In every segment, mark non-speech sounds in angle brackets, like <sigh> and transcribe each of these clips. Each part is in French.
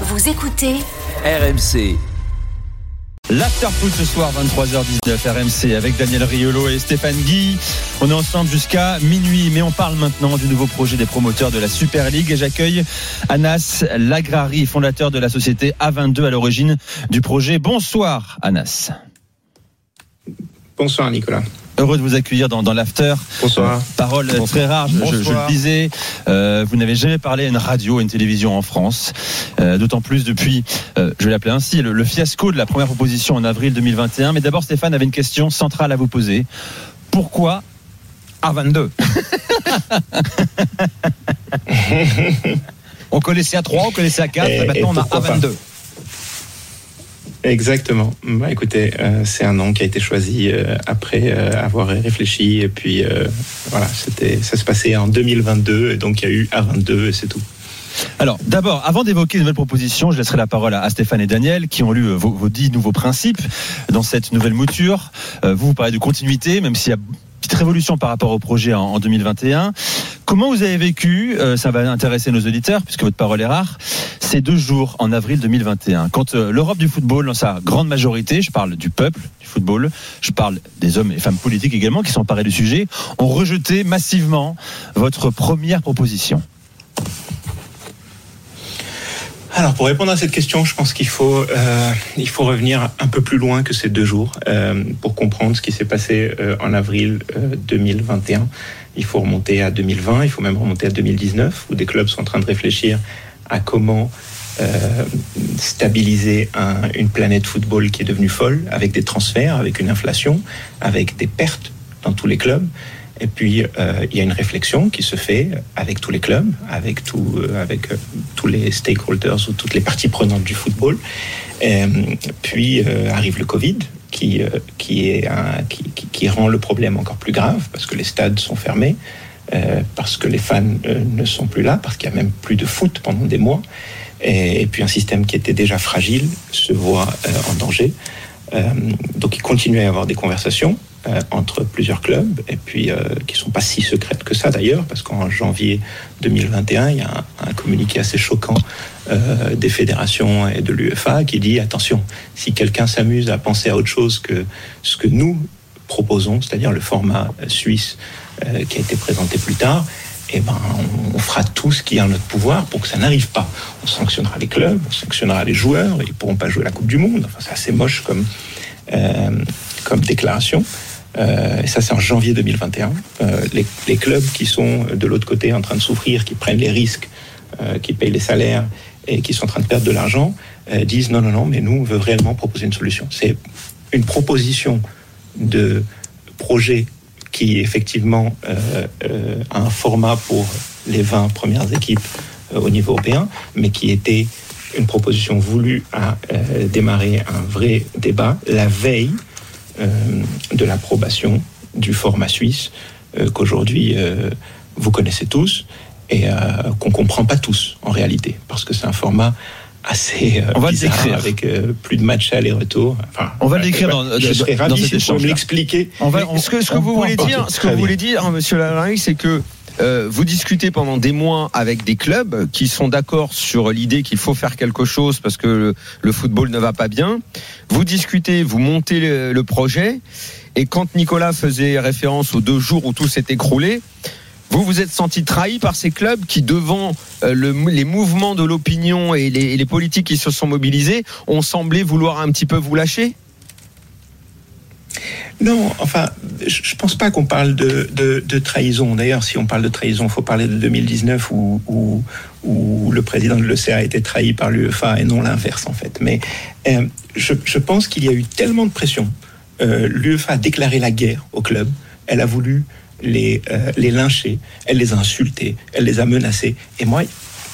Vous écoutez RMC. L'afterfoot ce soir 23h19 RMC avec Daniel Riolo et Stéphane Guy. On est ensemble jusqu'à minuit, mais on parle maintenant du nouveau projet des promoteurs de la Super League et j'accueille Anas Lagrari, fondateur de la société A22 à l'origine du projet. Bonsoir Anas. Bonsoir Nicolas. Heureux de vous accueillir dans, dans l'after. Bonsoir. Parole Bonsoir. très rare, je, je- le disais. euh, vous n'avez jamais parlé à une radio, à une télévision en France. Euh, D'autant plus depuis, euh, je vais l'appeler ainsi, le, le fiasco de la première proposition en avril 2021. Mais d'abord, Stéphane avait une question centrale à vous poser. Pourquoi A22 <laughs> On connaissait A3, on connaissait A4, Et- et maintenant et on a pas? A22. Exactement. Bah, écoutez, euh, c'est un nom qui a été choisi euh, après euh, avoir réfléchi et puis voilà, ça se passait en 2022 et donc il y a eu A22 et c'est tout. Alors, d'abord, avant d'évoquer une nouvelle proposition, je laisserai la parole à, Stéphane et Daniel qui ont lu vos, dix nouveaux principes dans cette nouvelle mouture. Vous, vous parlez de continuité, même s'il y a petite révolution par rapport au projet en, en 2021. Comment vous avez vécu, euh, ça va intéresser nos auditeurs puisque votre parole est rare, ces deux jours en avril 2021, quand euh, l'Europe du football, dans sa grande majorité, je parle du peuple du football, je parle des hommes et femmes politiques également qui sont emparés du sujet, ont rejeté massivement votre première proposition Alors pour répondre à cette question, je pense qu'il faut euh, revenir un peu plus loin que ces deux jours euh, pour comprendre ce qui s'est passé euh, en avril euh, 2021. Il faut remonter à 2020, il faut même remonter à 2019 où des clubs sont en train de réfléchir à comment stabiliser un- une planète football qui est devenue folle avec des transferts, avec une inflation, avec des pertes dans tous les clubs. Et puis, euh, il y a une réflexion qui se fait avec tous les clubs, avec, euh, euh, tous les stakeholders ou toutes les parties prenantes du football. Puis arrive le Covid, qui, rend le problème encore plus grave, parce que les stades sont fermés, parce que les fans ne sont plus là, parce qu'il n'y a même plus de foot pendant des mois. Et, puis un système qui était déjà fragile se voit en danger. Donc il continue à y avoir des conversations euh, entre plusieurs clubs, et puis euh, qui sont pas si secrètes que ça d'ailleurs, parce qu'en janvier 2021, il y a un, un communiqué assez choquant euh, des fédérations et de l'UEFA qui dit attention, si quelqu'un s'amuse à penser à autre chose que ce que nous proposons, c'est-à-dire le format suisse qui a été présenté plus tard, eh ben, on, fera tout ce qui est en notre pouvoir pour que ça n'arrive pas. On sanctionnera les clubs, on sanctionnera les joueurs, ils ne pourront pas jouer la Coupe du Monde. Enfin, c'est assez moche comme, comme déclaration. Euh, et ça, c'est en janvier 2021. Euh, les, clubs qui sont de l'autre côté en train de souffrir, qui prennent les risques, euh, qui payent les salaires et qui sont en train de perdre de l'argent, disent non, non, non, mais nous, on veut réellement proposer une solution. C'est une proposition de projet qui effectivement a un format pour les 20 premières équipes au niveau européen, mais qui était une proposition voulue à démarrer un vrai débat la veille de l'approbation du format suisse euh, qu'aujourd'hui euh, vous connaissez tous et euh, qu'on comprend pas tous en réalité, parce que c'est un format assez euh, On va le bizarre, décrire. avec euh, plus de matchs aller-retour. Enfin, On va le voilà, décrire voilà. dans- Je dans- serais dans ravi cet si vous pouvez échange-là. me l'expliquer. On va, Mais ce que, ce que vous voulez dire, ce que vous voulez dire, hein, Monsieur Larry, c'est que euh, vous discutez pendant des mois avec des clubs qui sont d'accord sur l'idée qu'il faut faire quelque chose parce que le, football ne va pas bien. Vous discutez, vous montez le, projet, et quand Nicolas faisait référence aux deux jours où tout s'est écroulé, vous vous êtes senti trahi par ces clubs qui, devant euh, le- les mouvements de l'opinion et les, et les politiques qui se sont mobilisés, ont semblé vouloir un petit peu vous lâcher? Non, enfin, je je pense pas qu'on parle de, de, de trahison. D'ailleurs, si on parle de trahison, il faut parler de 2019 où, où, où le président de l'ECA a été trahi par l'UEFA et non l'inverse, en fait. Mais euh, je, je pense qu'il y a eu tellement de pression. Euh, L'UEFA a déclaré la guerre au club. Elle a voulu les, euh, les lyncher, elle les a insultés, elle les a menacés. Et moi,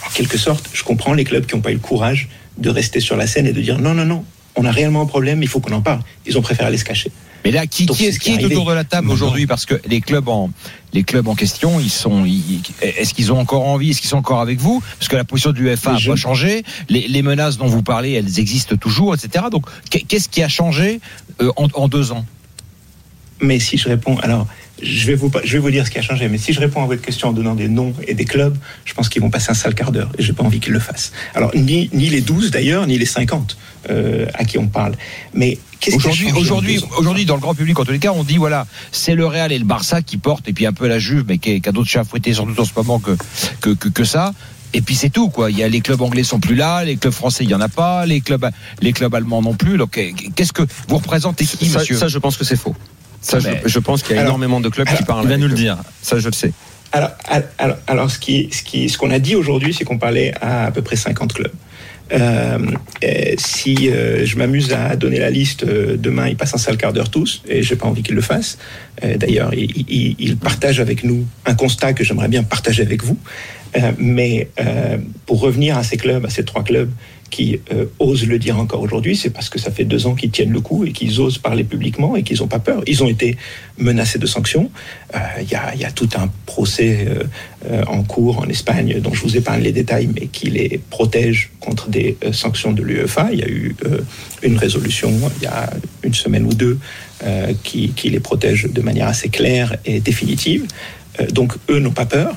en quelque sorte, je comprends les clubs qui n'ont pas eu le courage de rester sur la scène et de dire non, non, non, on a réellement un problème, il faut qu'on en parle. Ils ont préféré aller se cacher. Mais là, qui, qui est, c'est qui est autour de la table aujourd'hui? Parce que les clubs en les clubs en question, ils sont. ils- Est-ce qu'ils ont encore envie? Est-ce qu'ils sont encore avec vous? Parce que la position de l'UEFA n'a pas changé. Les, les menaces dont vous parlez, elles existent toujours, etc. Donc, qu'est- qu'est-ce qui a changé euh, en, en deux ans? Mais si je réponds, alors je vais, vous, je vais vous dire ce qui a changé, mais si je réponds à votre question en donnant des noms et des clubs, je pense qu'ils vont passer un sale quart d'heure et j'ai pas envie qu'ils le fassent. Alors, ni, ni les 12 d'ailleurs, ni les 50 euh, à qui on parle. Mais qu'est-ce qui a Aujourd'hui, aujourd'hui, aujourd'hui, dans le grand public, en tous les cas, on dit voilà, c'est le Real et le Barça qui portent, et puis un peu la Juve, mais qui, qui a d'autres chats à fouetter, surtout en ce moment que, que, que, que ça. Et puis c'est tout, quoi. Il y a les clubs anglais sont plus là, les clubs français il y en a pas, les clubs, les clubs allemands non plus. Donc, qu'est-ce que vous représentez qui, ça, monsieur? ça, je pense que c'est faux. Ça, je, pense qu'il y a Alors- énormément de clubs qui parlent. Il va nous le dire. Ça, je le sais. Alors, alors, alors, ce qui, ce qui, ce qu'on a dit aujourd'hui, c'est qu'on parlait à à peu près 50 clubs. Euh, euh, si euh, je m'amuse à donner la liste, euh, demain ils passent un sale quart d'heure tous, et j'ai pas envie qu'ils le fassent. Euh, D'ailleurs, ils, ils- ils partagent avec nous un constat que j'aimerais bien partager avec vous. Euh, mais euh, pour revenir à ces clubs, à ces trois clubs qui euh, osent le dire encore aujourd'hui, c'est parce que ça fait deux ans qu'ils tiennent le coup et qu'ils osent parler publiquement et qu'ils n'ont pas peur. Ils ont été menacés de sanctions. Il y, a, tout un procès en cours en Espagne dont je vous épargne les détails, mais qui les protège contre des sanctions de l'UEFA. Il y a eu une résolution il y a une semaine ou deux qui, les protège de manière assez claire et définitive. Donc eux n'ont pas peur.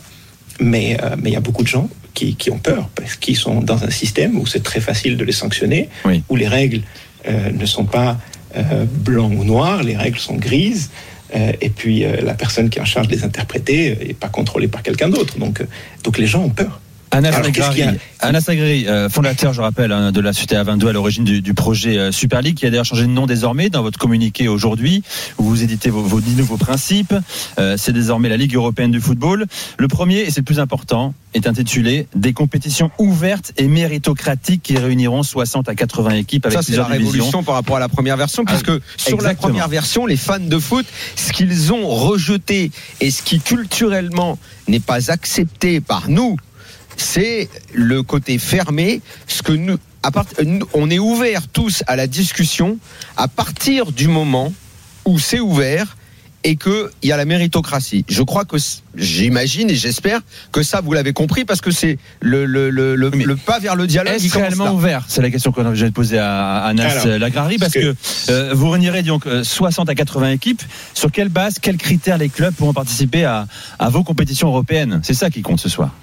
Mais euh, mais il y a beaucoup de gens qui, qui ont peur parce qu'ils sont dans un système où c'est très facile de les sanctionner, Oui. où les règles euh, ne sont pas euh, blancs ou noirs, les règles sont grises. et puis la personne qui est en charge de les interpréter n'est pas contrôlée par quelqu'un d'autre. Donc, donc les gens ont peur. Anas Alors, qu'est-ce Aghari, qu'il y a Anas Aghari, euh, fondateur, je rappelle, hein, de la Société A22 à l'origine du, du projet euh, Super League, qui a d'ailleurs changé de nom désormais dans votre communiqué aujourd'hui, où vous éditez vos, vos dix nouveaux principes. Euh, c'est désormais la Ligue européenne du football. Le premier, et c'est le plus important, est intitulé Des compétitions ouvertes et méritocratiques qui réuniront 60 à 80 équipes avec Ça, c'est la plusieurs divisions. révolution par rapport à la première version, puisque sur la première version, les fans de foot, ce qu'ils ont rejeté et ce qui culturellement n'est pas accepté par nous, c'est le côté fermé, ce que nous, à part- nous, on est ouvert tous à la discussion à partir du moment où c'est ouvert et qu'il y a la méritocratie. Je crois que j'imagine et j'espère que ça vous l'avez compris parce que c'est le, le, le, le, Mais le pas vers le dialogue. Est-ce commence réellement là. ouvert? C'est la question que je vais poser à Anas Lagrari, parce que euh, vous réunirez donc euh, 60 à 80 équipes. Sur quelle base, quels critères les clubs pourront participer à, à vos compétitions européennes? C'est ça qui compte ce soir.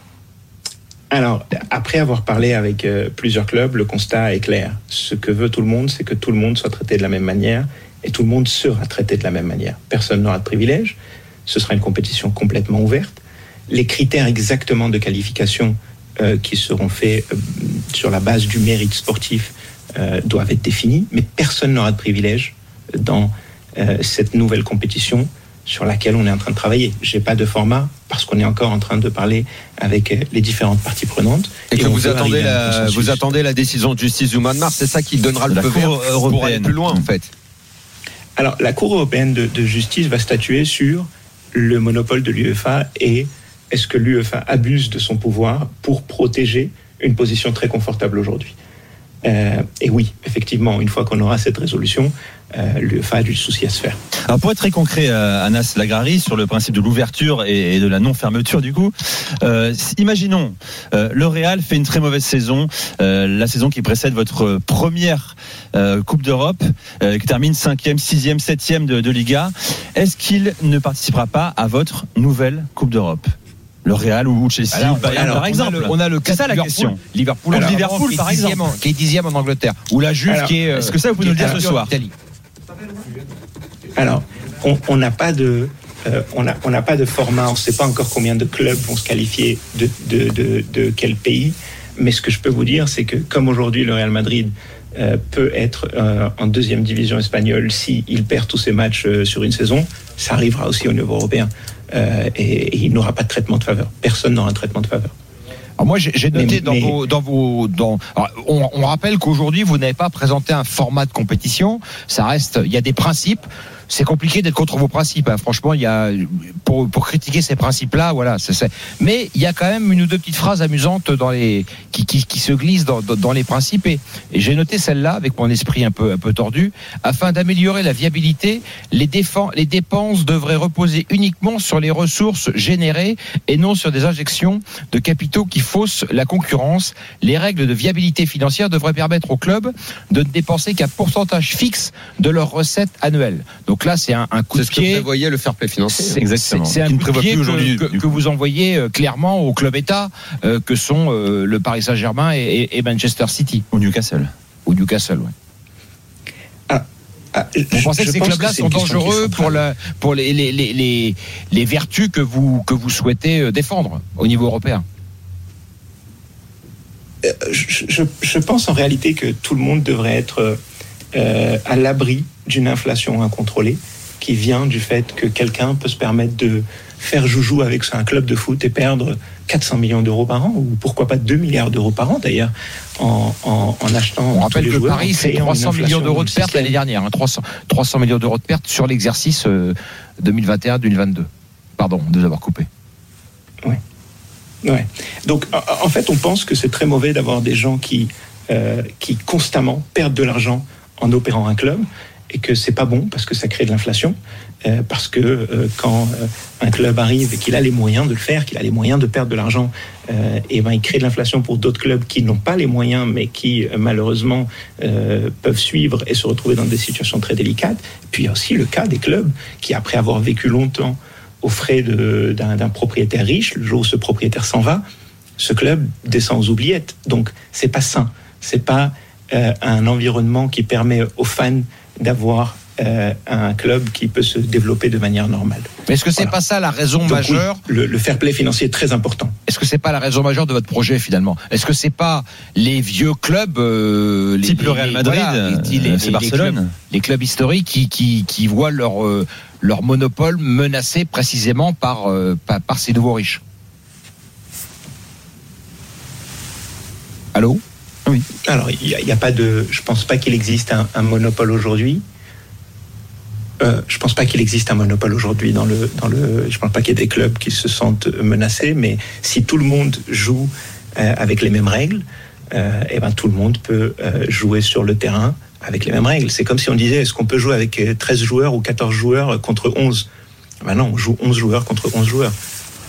Alors, après avoir parlé avec euh, plusieurs clubs, le constat est clair. Ce que veut tout le monde, c'est que tout le monde soit traité de la même manière et tout le monde sera traité de la même manière. Personne n'aura de privilège. Ce sera une compétition complètement ouverte. Les critères exactement de qualification euh, qui seront faits euh, sur la base du mérite sportif doivent être définis, mais personne n'aura de privilège dans cette nouvelle compétition sur laquelle on est en train de travailler. J'ai pas de format parce qu'on est encore en train de parler avec euh, les différentes parties prenantes. Et que vous attendez, la, consensus. vous attendez la décision de justice du mois de mars, c'est ça qui donnera le feu vert pour aller plus loin en fait. Alors, la Cour européenne de, de justice va statuer sur le monopole de l'UEFA et est-ce que l'UEFA abuse de son pouvoir pour protéger une position très confortable aujourd'hui? Euh, et oui, effectivement, une fois qu'on aura cette résolution, euh, l'UEFA a du souci à se faire. Alors pour être très concret, euh, Anas Lagrari, sur le principe de l'ouverture et, et de la non-fermeture du coup, euh, imaginons, euh, le Real fait une très mauvaise saison, euh, la saison qui précède votre première euh, Coupe d'Europe, euh, qui termine 5e, 6e, 7e de, de Liga. Est-ce qu'il ne participera pas à votre nouvelle Coupe d'Europe? Le Real ou Chelsea, Alors, ou Bayern, alors, par on a exemple. le- On a le C'est cas ça de la Liverpool. question. Liverpool, Alors, Liverpool, qui est par dixième exemple. en- qui est dixième en Angleterre. Ou la Juve Alors, qui est. euh, est-ce que ça, vous pouvez nous le dire ce soir. Alors, on n'a pas de, euh, on n'a on pas de format. On ne sait pas encore combien de clubs vont se qualifier de, de, de, de quel pays. Mais ce que je peux vous dire, c'est que comme aujourd'hui le Real Madrid euh, peut être euh, en deuxième division espagnole si il perd tous ses matchs euh, sur une saison, ça arrivera aussi au niveau européen. Et, et il n'aura pas de traitement de faveur. Personne n'aura un traitement de faveur. Alors moi, j'ai noté Mais- dans mais- vos, dans vos, dans. alors, on, on rappelle qu'aujourd'hui, vous n'avez pas présenté un format de compétition. Ça reste, il y a des principes. C'est compliqué d'être contre vos principes. hein. Franchement, il y a pour, pour critiquer ces principes-là, voilà. c'est- Mais il y a quand même une ou deux petites phrases amusantes dans les qui, qui, se glissent dans, dans, les principes et, j'ai noté celle-là avec mon esprit un peu un peu tordu. Afin d'améliorer la viabilité, les, les dépenses devraient reposer uniquement sur les ressources générées et non sur des injections de capitaux qui faussent la concurrence. Les règles de viabilité financière devraient permettre aux clubs de ne dépenser qu'un pourcentage fixe de leurs recettes annuelles. Donc là, c'est un, un coup C'est de ce que pied. prévoyait le fair play financier. C'est Exactement. c'est- c'est un coup de pied que- aujourd'hui, que, vous envoyez euh, clairement au club État euh, que sont euh, le Paris Saint-Germain et, et- et Manchester City Au Newcastle. ou Newcastle. Ouais. Ah, Vous je- pensez je que ces clubs-là c'est sont dangereux pour, centrale. la, pour les, les, les, les, les vertus que vous, que vous souhaitez défendre au niveau européen? Je, je- je pense en réalité que tout le monde devrait être euh, à l'abri d'une inflation incontrôlée qui vient du fait que quelqu'un peut se permettre de faire joujou avec un club de foot et perdre 400 millions d'euros par an, ou pourquoi pas 2 milliards d'euros par an d'ailleurs, en, en, en achetant. On rappelle que joueurs, Paris, c'est créant une 300 millions d'euros de pertes l'année dernière. hein, 300, 300 millions d'euros de pertes sur l'exercice euh, 2021-2022. Pardon de vous avoir coupé. Ouais. Donc, en- en fait, on pense que c'est très mauvais d'avoir des gens qui, euh, qui constamment perdent de l'argent en opérant un club et que c'est pas bon parce que ça crée de l'inflation. euh, parce que euh, quand euh, un club arrive et qu'il a les moyens de le faire, qu'il a les moyens de perdre de l'argent, et ben il crée de l'inflation pour d'autres clubs qui n'ont pas les moyens, mais qui malheureusement peuvent suivre et se retrouver dans des situations très délicates. Puis il y a aussi le cas des clubs qui, après avoir vécu longtemps aux frais d'un propriétaire riche, le jour où ce propriétaire s'en va, ce club descend aux oubliettes. Donc c'est pas sain. C'est pas euh, un environnement qui permet aux fans d'avoir euh, un club qui peut se développer de manière normale. Mais est-ce que c'est Voilà. pas ça la raison Donc, oui, majeure le, le fair play financier est très important. Est-ce que c'est pas la raison majeure de votre projet finalement? Est-ce que c'est pas les vieux clubs, euh, les, Type le Real les- Madrid, voilà, les- les- les- c'est les Barcelone. clubs- les clubs historiques qui, qui, qui voient leur, euh, leur monopole menacé précisément par, euh, par, par ces nouveaux riches? Allô? Alors, il n'y a, pas de. Je pense pas qu'il existe un, monopole aujourd'hui. Euh, je pense pas qu'il existe un monopole aujourd'hui dans le dans le. Je pense pas qu'il y ait des clubs qui se sentent menacés, mais si tout le monde joue euh, avec les mêmes règles, euh, eh ben tout le monde peut euh, jouer sur le terrain avec les mêmes règles. C'est comme si on disait est-ce qu'on peut jouer avec euh, 13 joueurs ou 14 joueurs contre 11 Ben non, on joue 11 joueurs contre 11 joueurs.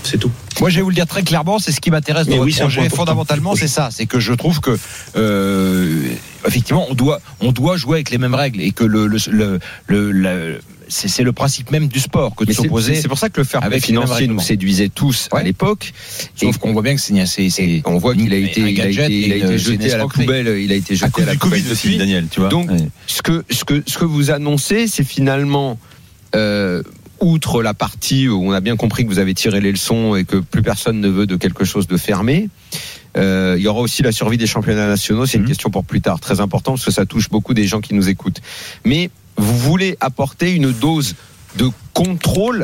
C'est tout. Moi, je vais vous le dire très clairement, c'est ce qui m'intéresse dans Mais votre oui, projet. Fondamentalement, c'est ça. C'est que je trouve que, euh, effectivement, on doit, on doit jouer avec les mêmes règles et que le, le, le, le- c'est le principe même du sport que de s'opposer. C'est pour ça que le fair play financier nous séduisait tous à l'époque. Sauf qu'on voit bien que c'est, on voit qu'il a été, il a été, il a été jeté à la poubelle. Il a été jeté à la poubelle depuis. Daniel, tu vois. Donc, Ouais. ce que, ce que, ce que vous annoncez, c'est finalement, euh, outre la partie où on a bien compris que vous avez tiré les leçons et que plus personne ne veut de quelque chose de fermé, euh, il y aura aussi la survie des championnats nationaux. C'est une Mhm. question pour plus tard, très important, parce que ça touche beaucoup des gens qui nous écoutent. Mais vous voulez apporter une dose de contrôle,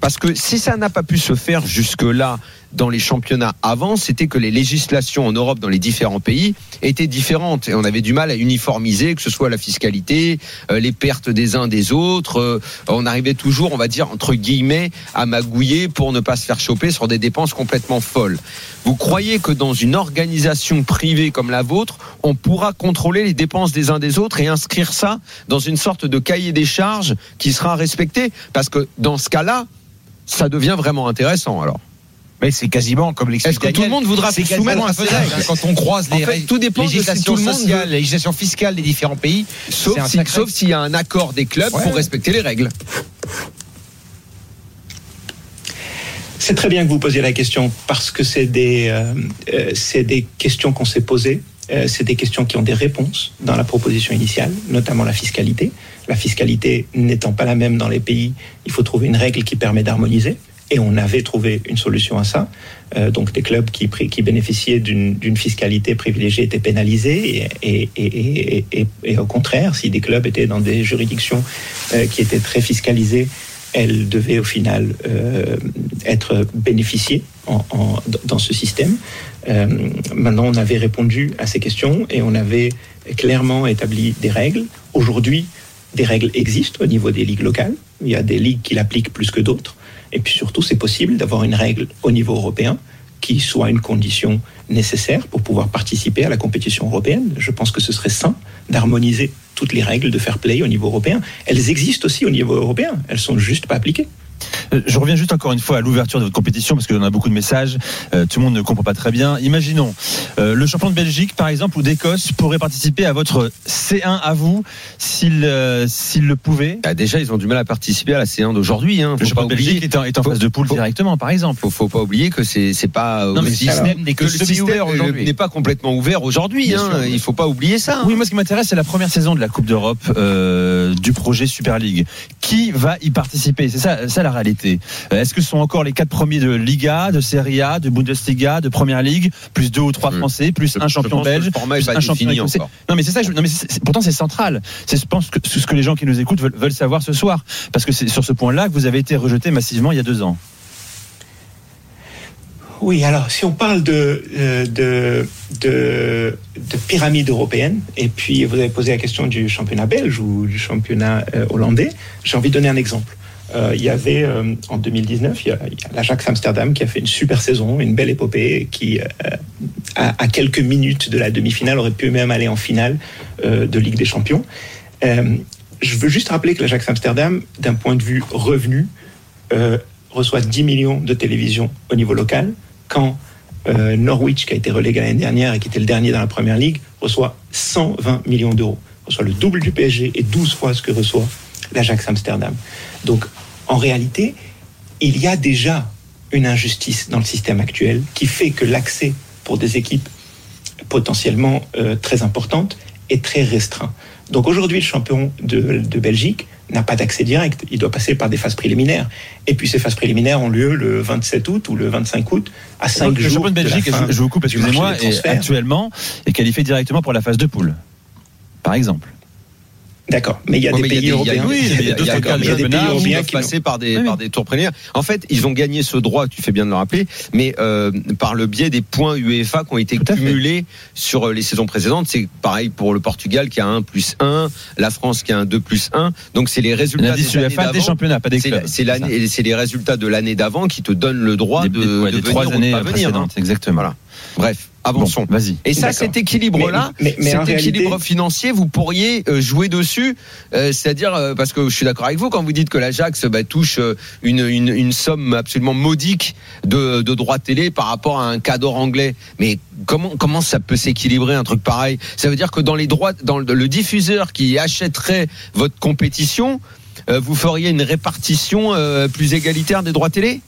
parce que si ça n'a pas pu se faire jusque-là dans les championnats avant, c'était que les législations en Europe, dans les différents pays, étaient différentes et on avait du mal à uniformiser, que ce soit la fiscalité, euh, les pertes des uns des autres. euh, on arrivait toujours, on va dire entre guillemets, à magouiller pour ne pas se faire choper sur des dépenses complètement folles. Vous croyez que dans une organisation privée comme la vôtre, on pourra contrôler les dépenses des uns des autres et inscrire ça dans une sorte de cahier des charges qui sera respecté? Parce que dans ce cas-là, ça devient vraiment intéressant alors. Mais c'est quasiment comme l'explique Est-ce que tout le monde voudra c'est se soumettre quasiment à ces règles Quand on croise En les fait, règles- tout dépend de si législation tout le monde sociale, veut- la législation fiscale des différents pays. Sauf c'est un si- sacré- sauf s'il y a un accord des clubs Ouais. pour respecter les règles. C'est très bien que vous posiez la question parce que c'est des, euh, euh, c'est des questions qu'on s'est posées. Euh, c'est des questions qui ont des réponses dans la proposition initiale, notamment la fiscalité. La fiscalité n'étant pas la même dans les pays, il faut trouver une règle qui permet d'harmoniser. Et on avait trouvé une solution à ça. Euh, donc des clubs qui, bénéficiaient d'une fiscalité privilégiée étaient pénalisés. Et, au contraire, si des clubs étaient dans des juridictions euh, qui étaient très fiscalisées, elles devaient au final euh, être bénéficiées dans ce système. Maintenant, on avait répondu à ces questions et on avait clairement établi des règles. Aujourd'hui, des règles existent au niveau des ligues locales. Il y a des ligues qui l'appliquent plus que d'autres. Et puis surtout, c'est possible d'avoir une règle au niveau européen qui soit une condition nécessaire pour pouvoir participer à la compétition européenne. Je pense que ce serait sain d'harmoniser toutes les règles de fair play au niveau européen. Elles existent aussi au niveau européen, elles sont juste pas appliquées. Euh, je reviens juste encore une fois à l'ouverture de votre compétition parce que j'en a beaucoup de messages. Euh, tout le monde ne comprend pas très bien. Imaginons euh, le champion de Belgique, par exemple, ou d'Écosse pourrait participer à votre C1 à vous s'il s'il le pouvait. Bah, déjà, ils ont du mal à participer à la C1 d'aujourd'hui. Hein. le champion de Belgique est en, est en faut, phase de poule faut, directement, par exemple. Faut, faut pas oublier que c'est c'est pas non, mais le système n'est que, que le système n'est pas complètement ouvert aujourd'hui. Hein. Il faut pas oublier ça. Oui, moi ce qui m'intéresse c'est la première saison de la Coupe d'Europe du projet Super League. Qui va y participer C'est ça, ça la réalité. Est-ce que ce sont encore les quatre premiers de Liga, de Serie A, de Bundesliga, de Première Ligue, plus deux ou trois Français, plus je, un champion belge, plus un champion écossais Non, mais c'est ça. Je, non, mais c'est, pourtant, c'est central. C'est, je pense que ce que les gens qui nous écoutent veulent, veulent savoir ce soir, parce que c'est sur ce point-là que vous avez été rejeté massivement il y a deux ans. Oui, alors si on parle de, de, de, de, pyramide européenne, et puis vous avez posé la question du championnat belge ou du championnat euh, hollandais, j'ai envie de donner un exemple. Euh, il y avait euh, en 2019, il y a, l'Ajax Amsterdam qui a fait une super saison, une belle épopée, qui euh, à, à, quelques minutes de la demi-finale aurait pu même aller en finale euh, de Ligue des Champions. Euh, je veux juste rappeler que l'Ajax Amsterdam, d'un point de vue revenu, reçoit 10 millions de télévision au niveau local, quand Norwich, qui a été relégué l'année dernière et qui était le dernier dans la Première Ligue, reçoit 120 millions d'euros, reçoit le double du PSG et 12 fois ce que reçoit l'Ajax Amsterdam. Donc, en réalité, il y a déjà une injustice dans le système actuel qui fait que l'accès pour des équipes potentiellement euh, très importantes est très restreint. Donc aujourd'hui, le champion de, de Belgique n'a pas d'accès direct. Il doit passer par des phases préliminaires. Et puis ces phases préliminaires ont lieu le 27 août ou le 25 août, à 5 Donc, jours. Le champion de Belgique, de je, je vous coupe, excusez-moi, actuellement est qualifié directement pour la phase de poule, par exemple. D'accord, mais il y a Ouais, des pays européens. oui, il y a il y a, d'autres il y a- cas de il y a des pays européens qui passer par des Oui, par des tours préliminaires. En fait, ils ont gagné ce droit. Tu fais bien de le rappeler, mais euh, par le biais des points UEFA qui ont été à cumulés sur euh, les saisons précédentes. C'est pareil pour le Portugal qui a un plus 1, la France qui a un 2 plus 1. Donc c'est les résultats des UEFA des championnats, pas des C'est clubs. c'est l'année- c'est les résultats de l'année d'avant qui te donnent le droit Des- de, des- ouais, de des venir trois ou de années pas venir. hein. précédentes, exactement. Voilà. Bref, Bon, avançons. vas-y. Et ça, cet équilibre-là, Mais- mais- mais en cet réalité- équilibre financier, vous pourriez euh, jouer dessus. Euh, C'est-à-dire, euh, parce que je suis d'accord avec vous, quand vous dites que l'Ajax bah, touche une, une, une somme absolument modique de, de droits télé par rapport à un cadre anglais. Mais comment, comment ça peut s'équilibrer un truc pareil? Ça veut dire que dans les droits, dans le, le diffuseur qui achèterait votre compétition, euh, vous feriez une répartition euh, plus égalitaire des droits télé?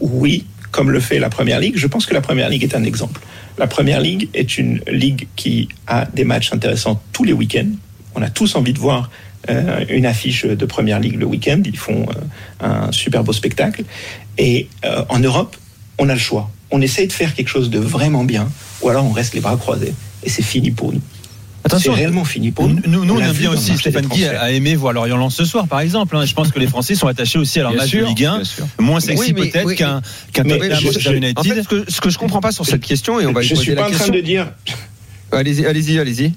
Oui, comme le fait la Première Ligue. Je pense que la Première Ligue est un exemple. La Première Ligue est une ligue qui a des matchs intéressants tous les week-ends. On a tous envie de voir euh, une affiche de Première Ligue le week-end. Ils font euh, un super beau spectacle. Et euh, en Europe, on a le choix. On essaye de faire quelque chose de vraiment bien, ou alors on reste les bras croisés. Et c'est fini pour nous. C'est Attention, réellement fini pour nous. Nous, nous on vu bien aussi, Stéphane Guy a aimé voir Lorient Lens ce soir, par exemple. hein. Je pense que les Français sont attachés aussi à leur Bien match sûr, de Ligue 1, bien sûr. moins sexy Oui, peut-être oui. qu'un je- Manchester je- United. En fait, ce que, ce que je comprends pas sur cette question, et on va lui je suis la pas en train de dire Allez-y, allez-y, allez-y.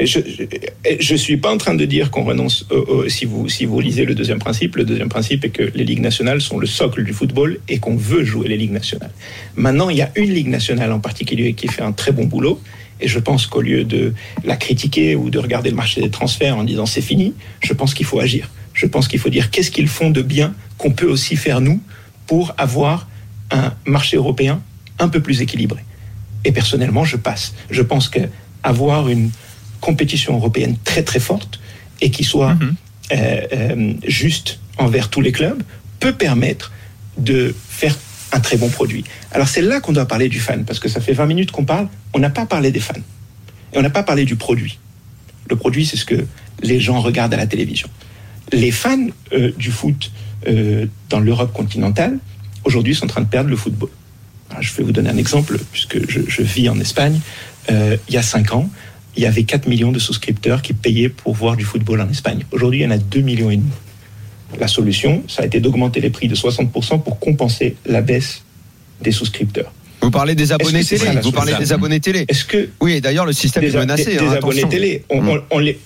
Je, je, je suis pas en train de dire qu'on renonce. si vous si vous lisez le deuxième principe, le deuxième principe est que les ligues nationales sont le socle du football et qu'on veut jouer les ligues nationales. Maintenant, il y a une ligue nationale en particulier qui fait un très bon boulot. Et je pense qu'au lieu de la critiquer ou de regarder le marché des transferts en disant c'est fini, je pense qu'il faut agir. Je pense qu'il faut dire qu'est-ce qu'ils font de bien qu'on peut aussi faire nous pour avoir un marché européen un peu plus équilibré. Et personnellement, je passe. Je pense que avoir une compétition européenne très très forte et qui soit Mhm. euh, euh, juste envers tous les clubs peut permettre de faire un très bon produit. Alors c'est là qu'on doit parler du fan, parce que ça fait 20 minutes qu'on parle, on n'a pas parlé des fans. Et on n'a pas parlé du produit. Le produit, c'est ce que les gens regardent à la télévision. Les fans euh, du foot euh, dans l'Europe continentale, aujourd'hui, sont en train de perdre le football. Je vais vous donner un exemple, puisque je, je vis en Espagne. Euh, il y a 5 ans, il y avait 4 millions de souscripteurs qui payaient pour voir du football en Espagne. Aujourd'hui, il y en a 2 millions et demi. La solution, ça a été d'augmenter les prix de 60% pour compenser la baisse des souscripteurs. Vous parlez des abonnés télé. Vous parlez des abonnés télé. Est-ce que Oui, d'ailleurs, le système des, est menacé. des- hein, des abonnés télé, on, Mm. on- on les,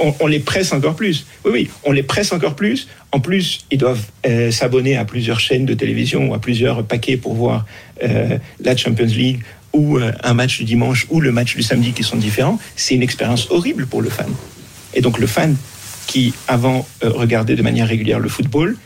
on, on les presse encore plus. Oui, oui, on les presse encore plus. En plus, ils doivent euh, s'abonner à plusieurs chaînes de télévision ou à plusieurs paquets pour voir euh, la Champions League ou euh, un match du dimanche ou le match du samedi qui sont différents. C'est une expérience horrible pour le fan. Et donc le fan qui avant euh, regardait de manière régulière le football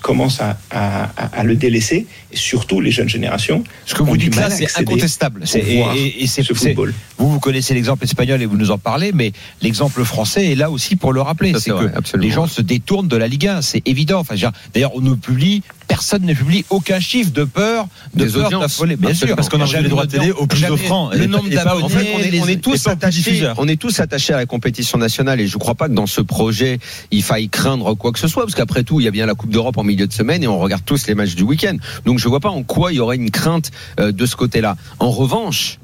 commence à, à- à- à le délaisser, et surtout les jeunes générations. Ce que vous dites là, c'est incontestable. Et, voir et- et c'est ce football. vous, vous connaissez l'exemple espagnol et vous nous en parlez, mais l'exemple français est là aussi pour le rappeler. C'est vrai, que les gens se détournent de la Ligue 1, c'est évident. Enfin, d'ailleurs, on ne publie, personne ne publie aucun chiffre de peur, de Des peur audiences. d'affoler. Bien sûr, Parce qu'on a Jamais les droits de télé au plus offrant. Le nombre d'abonnés, En fait, on est, on est les- tous attachés, on est tous attachés à la compétition nationale et je ne crois pas que dans ce projet il faille craindre quoi que ce soit parce qu'après tout il y a bien la Coupe d'Europe en milieu de semaine et on regarde tous les matchs du week-end. Donc je vois pas en quoi il y aurait une crainte euh, de ce côté-là. En revanche,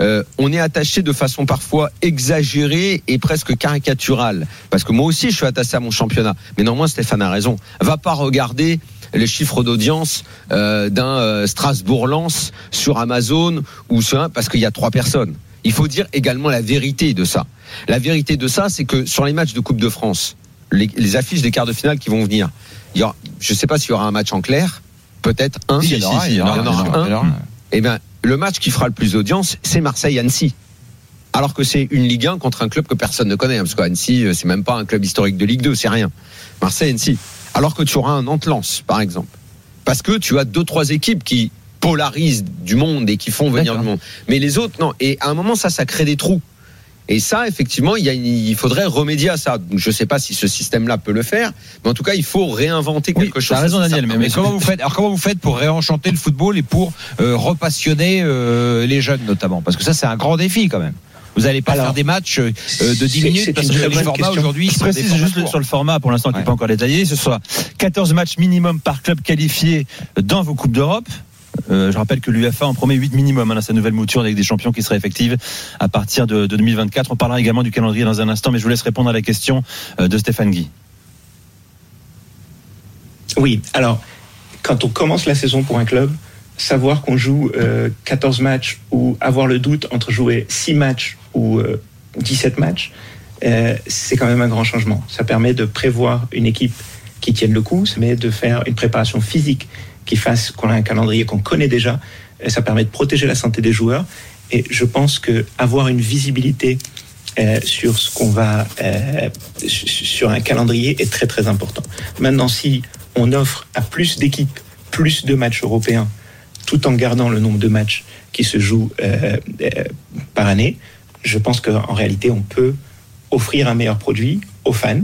euh, on est attaché de façon parfois exagérée et presque caricaturale. Parce que moi aussi, je suis attaché à mon championnat. Mais néanmoins, Stéphane a raison. Va pas regarder les chiffres d'audience euh, d'un euh, Strasbourg-Lens sur Amazon ou sur parce qu'il y a trois personnes. Il faut dire également la vérité de ça. La vérité de ça, c'est que sur les matchs de Coupe de France, les, les affiches des quarts de finale qui vont venir, il y aura, je ne sais pas s'il y aura un match en clair, peut-être un. Si, il y en aura, il y en aura, Il y en aura un. Eh bien, le match qui fera le plus d'audience, c'est Marseille-Annecy. Alors que c'est une Ligue 1 contre un club que personne ne connaît, hein, parce qu'Annecy, euh, c'est même pas un club historique de Ligue 2, c'est rien. Marseille-Annecy. Alors que tu auras un Nantes-Lens, par exemple. Parce que tu as deux, trois équipes qui polarisent du monde et qui font venir du monde. Mais les autres, non. Et à un moment, ça, ça crée des trous. Et ça, effectivement, il, y a il faudrait remédier à ça. Donc, je ne sais pas si ce système-là peut le faire, mais en tout cas, il faut réinventer Oui, quelque chose. t'as raison, Daniel, Mais comment vous faites Alors comment vous faites pour réenchanter le football et pour euh, repassionner euh, les jeunes notamment? Parce que ça c'est un grand défi quand même. Vous n'allez pas Alors, faire des matchs euh, de 10 c'est- minutes c'est parce que formats question. aujourd'hui Je précise juste sur le format pour l'instant qui n'est Ouais. pas encore détaillé. Ce soit 14 matchs minimum par club qualifié dans vos Coupes d'Europe. Euh, je rappelle que l'UFA en promet 8 minimum hein, dans sa nouvelle mouture avec des champions qui seraient effectives à partir de, de 2024. On parlera également du calendrier dans un instant, mais je vous laisse répondre à la question euh, de Stéphane Guy. Oui, alors, quand on commence la saison pour un club, savoir qu'on joue euh, 14 matchs ou avoir le doute entre jouer 6 matchs ou euh, 17 matchs, euh, c'est quand même un grand changement. Ça permet de prévoir une équipe qui tienne le coup, ça permet de faire une préparation physique qui fasse qu'on a un calendrier qu'on connaît déjà, ça permet de protéger la santé des joueurs. Et je pense que avoir une visibilité euh, sur ce qu'on va euh, su- sur un calendrier est très très important. Maintenant, si on offre à plus d'équipes plus de matchs européens, tout en gardant le nombre de matchs qui se jouent euh, euh, par année, je pense qu'en réalité, on peut offrir un meilleur produit aux fans.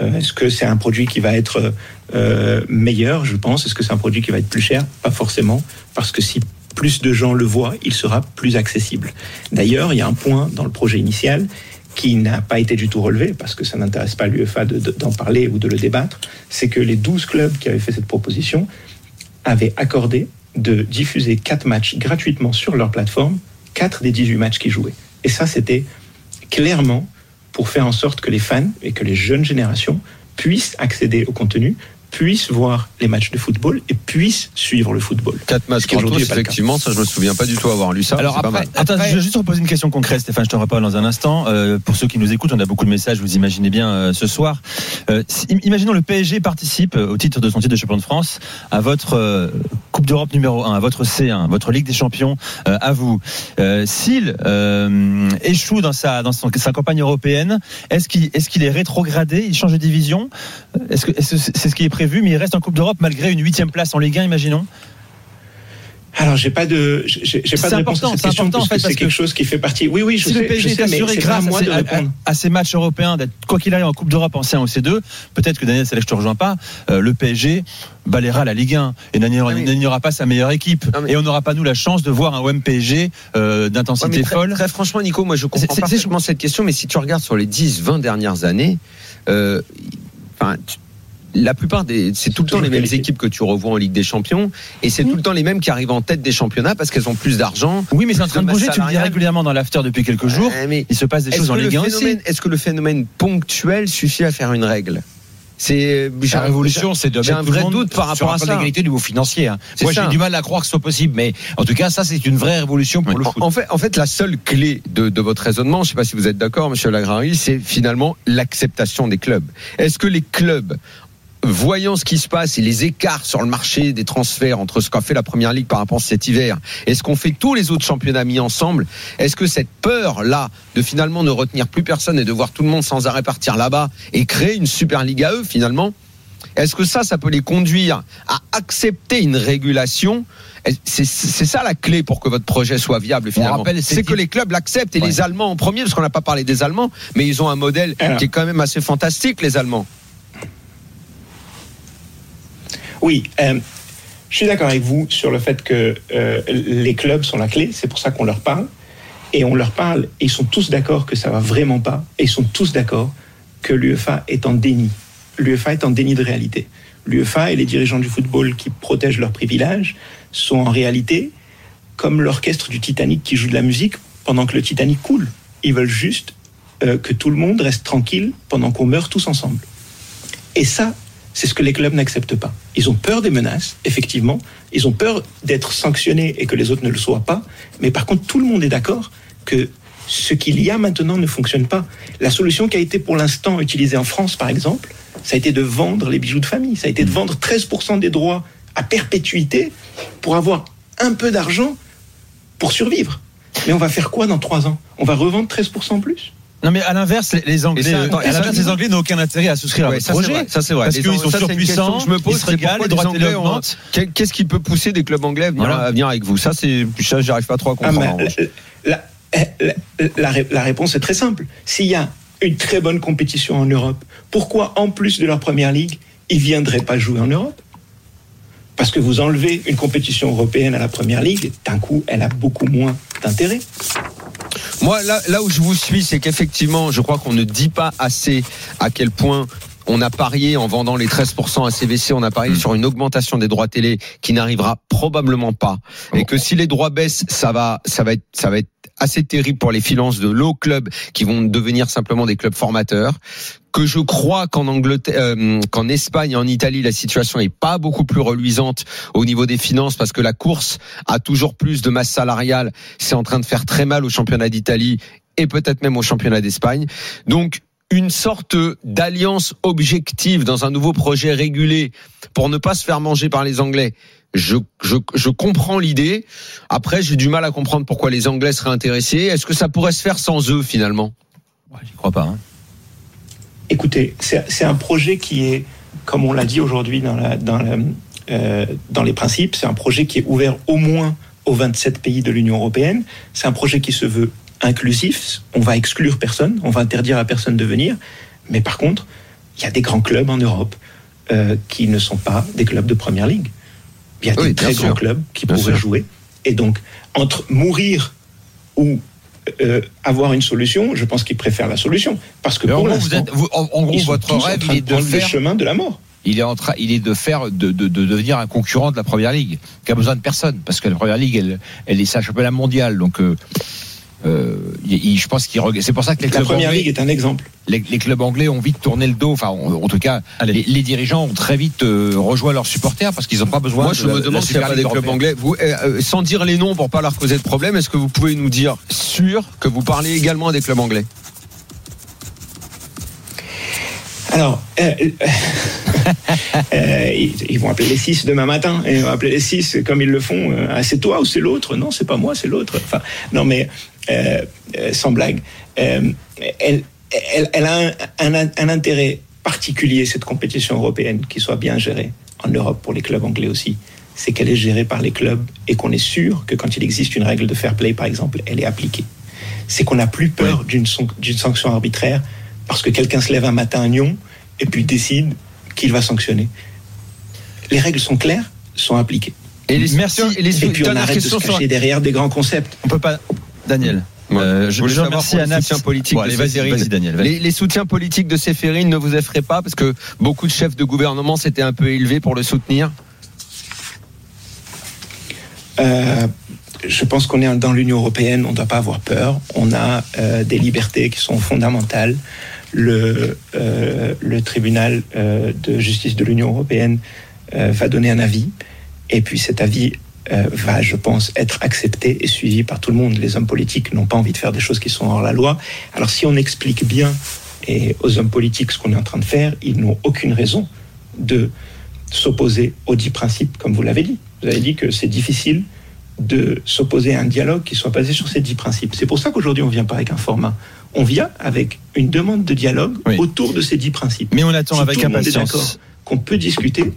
Euh, Est-ce que c'est un produit qui va être meilleur Je pense? Est-ce que c'est un produit qui va être plus cher? Pas forcément, parce que si plus de gens le voient, il sera plus accessible. D'ailleurs, il y a un point dans le projet initial qui n'a pas été du tout relevé, parce que ça n'intéresse pas l'UEFA de- de- d'en parler ou de le débattre, c'est que les 12 clubs qui avaient fait cette proposition avaient accordé de diffuser 4 matchs gratuitement sur leur plateforme, 4 des 18 matchs qu'ils jouaient. Et ça, c'était clairement pour faire en sorte que les fans et que les jeunes générations puissent accéder au contenu, puissent voir les matchs de football et puissent suivre le football. Quatre matchs aujourd'hui effectivement, ça je me souviens pas du tout avoir lu ça. Alors pas après, mal. Attends, après- je vais juste reposer une question concrète, Stéphane, je te reparle dans un instant. Euh, pour ceux qui nous écoutent, on a beaucoup de messages, vous imaginez bien, euh, ce soir. Euh, si- imaginons le PSG participe euh, au titre de son titre de champion de France à votre euh, Coupe d'Europe numéro 1, à votre C1, votre Ligue des Champions, euh, à vous. Euh, S'il euh, échoue dans, sa, dans sa campagne européenne, est-ce qu'il est, est rétrogradé? Il change de division? C'est c'est ce qui est prévu, mais il reste en Coupe d'Europe malgré une huitième place en Ligue 1, imaginons? Alors, j'ai pas de, j'ai pas C'est de réponse important, à cette c'est question important, en parce fait, que c'est quelque que chose qui fait partie. Oui, oui, je si sais, le PSG je sais, est mais assuré pas à grâce moi à, de ces- à- répondre. à ces matchs européens, d'être quoi qu'il arrive en Coupe d'Europe en C1 ou C2, peut-être que Daniel, c'est là que je te rejoins pas, euh, le PSG balayera la Ligue 1 et n'aura Ah oui. pas sa meilleure équipe. Ah, mais- Et on n'aura pas, nous, la chance de voir un OM PSG euh, d'intensité folle. très franchement, Nico, moi je comprends c'est- parfaitement cette question, mais si tu regardes sur les 10, 20 dernières années, euh, enfin, tu- la plupart des, c'est tout le temps les mêmes équipes que tu revois en Ligue des Champions, et c'est tout le temps les mêmes qui arrivent en tête des championnats parce qu'elles ont plus d'argent. Oui, mais c'est en train de bouger, tu le dis régulièrement dans l'after depuis quelques jours. Ouais, mais Il se passe des choses en Ligue 1 phénomène, aussi. est-ce que le phénomène ponctuel suffit à faire une règle? C'est j'ai La un- révolution, c'est de un vrai doute par sur rapport à ça. d'égalité au niveau financier. hein. Moi, j'ai du mal à croire que ce soit possible, mais en tout cas, ça, c'est une vraie révolution pour le En- foot. En fait, en fait, la seule clé de, de votre raisonnement, je ne sais pas si vous êtes d'accord, Monsieur Lagrari, c'est finalement l'acceptation des clubs. Est-ce que les clubs, voyant ce qui se passe et les écarts sur le marché des transferts entre ce qu'a fait la Première Ligue par rapport à cet hiver et ce qu'ont fait tous les autres championnats mis ensemble, est-ce que cette peur-là de finalement ne retenir plus personne et de voir tout le monde sans arrêt partir là-bas et créer une Super Ligue à eux finalement? Est-ce que ça, ça peut les conduire à accepter une régulation? C'est ça la clé pour que votre projet soit viable finalement. c'est que les clubs l'acceptent et Ouais. les Allemands en premier, parce qu'on n'a pas parlé des Allemands, mais ils ont un modèle Alors. qui est quand même assez fantastique, les Allemands. Oui, euh, je suis d'accord avec vous sur le fait que euh, les clubs sont la clé, c'est pour ça qu'on leur parle. Et on leur parle, et ils sont tous d'accord que ça va vraiment pas, et ils sont tous d'accord que l'UEFA est en déni. L'UEFA est en déni de réalité. L'UEFA et les dirigeants du football qui protègent leurs privilèges sont en réalité comme l'orchestre du Titanic qui joue de la musique pendant que le Titanic coule. Ils veulent juste euh, que tout le monde reste tranquille pendant qu'on meurt tous ensemble. Et ça, c'est ce que les clubs n'acceptent pas. Ils ont peur des menaces, effectivement. Ils ont peur d'être sanctionnés et que les autres ne le soient pas. Mais par contre, tout le monde est d'accord que ce qu'il y a maintenant ne fonctionne pas. La solution qui a été pour l'instant utilisée en France, par exemple, ça a été de vendre les bijoux de famille. Ça a été de vendre 13% des droits à perpétuité pour avoir un peu d'argent pour survivre. Mais on va faire quoi dans trois ans? On va revendre 13% plus? Non mais à l'inverse, les- Anglais, ça, euh, attends, à l'inverse, les Anglais n'ont aucun intérêt à souscrire à Ouais, votre ça, c'est projet. vrai, ça, c'est vrai. Parce qu'ils sont surpuissants, je me pose, c'est pourquoi les Anglais augmentent. Qu'est-ce qui peut pousser des clubs anglais à venir, Voilà. à venir avec vous? Ça, c'est ça, j'arrive pas trop à Ah, comprendre. la, la- la- la ré- la réponse est très simple. S'il y a une très bonne compétition en Europe, pourquoi en plus de leur première ligue, ils viendraient pas jouer en Europe? Parce que vous enlevez une compétition européenne à la première ligue, d'un coup, elle a beaucoup moins d'intérêt. Moi, là, là où je vous suis, c'est qu'effectivement, je crois qu'on ne dit pas assez à quel point on a parié en vendant les 13% à CVC, on a parié sur une augmentation des droits télé qui n'arrivera probablement pas. Et que si les droits baissent, ça va, ça va être, ça va être assez terrible pour les finances de low clubs qui vont devenir simplement des clubs formateurs. Que je crois qu'en Angleterre, euh, qu'en Espagne et en Italie, la situation est pas beaucoup plus reluisante au niveau des finances parce que la course a toujours plus de masse salariale. C'est en train de faire très mal au championnat d'Italie et peut-être même au championnat d'Espagne. Donc, une sorte d'alliance objective dans un nouveau projet régulé pour ne pas se faire manger par les Anglais. Je, je, je comprends l'idée. Après, j'ai du mal à comprendre pourquoi les Anglais seraient intéressés. Est-ce que ça pourrait se faire sans eux finalement? Ouais, J'y crois pas. hein. Écoutez, c'est un projet qui est, comme on l'a dit aujourd'hui dans, la- dans, la- euh, dans les principes, c'est un projet qui est ouvert au moins aux 27 pays de l'Union européenne. C'est un projet qui se veut inclusif. On va exclure personne, on va interdire à personne de venir. Mais par contre, il y a des grands clubs en Europe euh, qui ne sont pas des clubs de première ligue. Il y a Oui, des très sûr. grands clubs qui Bien pourraient sûr. jouer. Et donc, entre mourir ou euh, avoir une solution, je pense qu'ils préfèrent la solution. Parce que Mais pour l'instant, en, en gros, votre rêve, il est de de prendre le faire, chemin de la mort. il est en train, il est de faire, de, de, de devenir un concurrent de la première ligue, qui a besoin de personne, parce que la première ligue, elle, elle est sa championnat mondial, donc. Euh, euh, il- je pense qu'il c'est pour ça que les La clubs première anglais, ligue est un exemple. les, les clubs anglais ont vite tourné le dos. Enfin, en, en tout cas, les, les dirigeants ont très vite euh, rejoint leurs supporters parce qu'ils n'ont pas besoin. Moi, de je la- me de la demande s'il n'y a pas des clubs anglais. Vous, euh, sans dire les noms pour pas leur causer de problème, est-ce que vous pouvez nous dire sûr que vous parlez également des clubs anglais? Alors, euh, <laughs> euh, ils, ils vont appeler les six demain matin. Et ils vont appeler les six comme ils le font. euh, ah, c'est toi ou c'est l'autre? Non, c'est pas moi, c'est l'autre. Enfin, non, mais sans blague, euh, elle, elle, elle a un, un- un intérêt particulier cette compétition européenne qui soit bien gérée en Europe pour les clubs anglais aussi. C'est qu'elle est gérée par les clubs et qu'on est sûr que quand il existe une règle de fair play, par exemple, elle est appliquée. C'est qu'on n'a plus peur d'une sanction arbitraire parce que quelqu'un se lève un matin à Nyon et puis décide qu'il va sanctionner. Les règles sont claires, sont appliquées. Et les Merci. et les Et puis on arrête de se cacher derrière des grands concepts. On peut pas. Daniel. Ouais. Euh, Je voulais je remercie pour les Anna. soutiens politiques Bon, de vas-y, Daniel. Les, les soutiens politiques de Séphérine ne vous effraient pas parce que beaucoup de chefs de gouvernement s'étaient un peu élevés pour le soutenir. Euh, je pense qu'on est dans l'Union européenne, on ne doit pas avoir peur. On a euh, des libertés qui sont fondamentales. le, euh, le tribunal euh, de justice de l'Union européenne euh, va donner un avis. Et puis cet avis va, je pense, être accepté et suivi par tout le monde. Les hommes politiques n'ont pas envie de faire des choses qui sont hors la loi. Alors si on explique bien et aux hommes politiques ce qu'on est en train de faire, ils n'ont aucune raison de s'opposer aux dix principes, comme vous l'avez dit. Vous avez dit que c'est difficile de s'opposer à un dialogue qui soit basé sur ces dix principes. C'est pour ça qu'aujourd'hui, on ne vient pas avec un format. On vient avec une demande de dialogue Oui. autour de ces dix principes. Mais on attend Si avec impatience. qu'on peut discuter.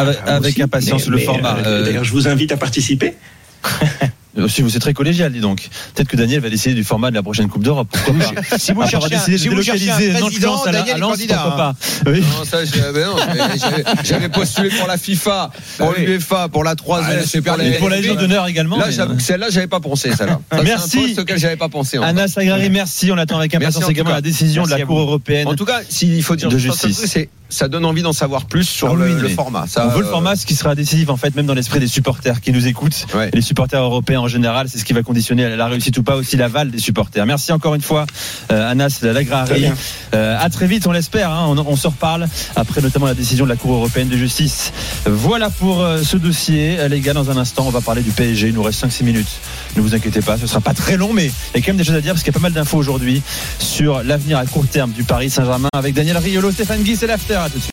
Avec, ah, avec impatience mais- le mais, format. euh, Euh, D'ailleurs, je vous invite à participer. <laughs> aussi, vous êtes très collégial, dis donc. Peut-être que Daniel va décider du format de la prochaine Coupe d'Europe. Pourquoi pas Si vous cherchez un- si vous cherchez un président, la- Daniel à Lens, candidat, pourquoi hein. pas Oui. Non, ça, j'avais- <laughs> postulé pour la FIFA, pour oui. l'UEFA, pour la 3 Ah, pas Et pour la Légion d'honneur également. Que celle-là, j'avais pas pensé, celle-là. Ça, c'est Merci. un poste auquel j'avais pas pensé. Anna Sagrari, merci. On attend avec impatience également la décision de la Cour européenne. En tout cas, s'il faut dire De justice. ça donne envie d'en savoir plus sur Ah le, oui, le mais format. Ça, on veut le euh, format, ce qui sera décisif en fait, même dans l'esprit des supporters qui nous écoutent. Ouais. Les supporters européens en général, c'est ce qui va conditionner la réussite ou pas aussi l'aval des supporters. Merci encore une fois, euh, Anas Lagrari. Euh, à très vite, on l'espère. hein. on, on se reparle après notamment la décision de la Cour européenne de justice. Voilà pour euh, ce dossier. Euh, Les gars, dans un instant, on va parler du PSG. Il nous reste 5-6 minutes. Ne vous inquiétez pas, ce sera pas très long, mais il y a quand même des choses à dire parce qu'il y a pas mal d'infos aujourd'hui sur l'avenir à court terme du Paris Saint-Germain avec Daniel Riolo, Stéphane Guy et l'after. À tout de suite.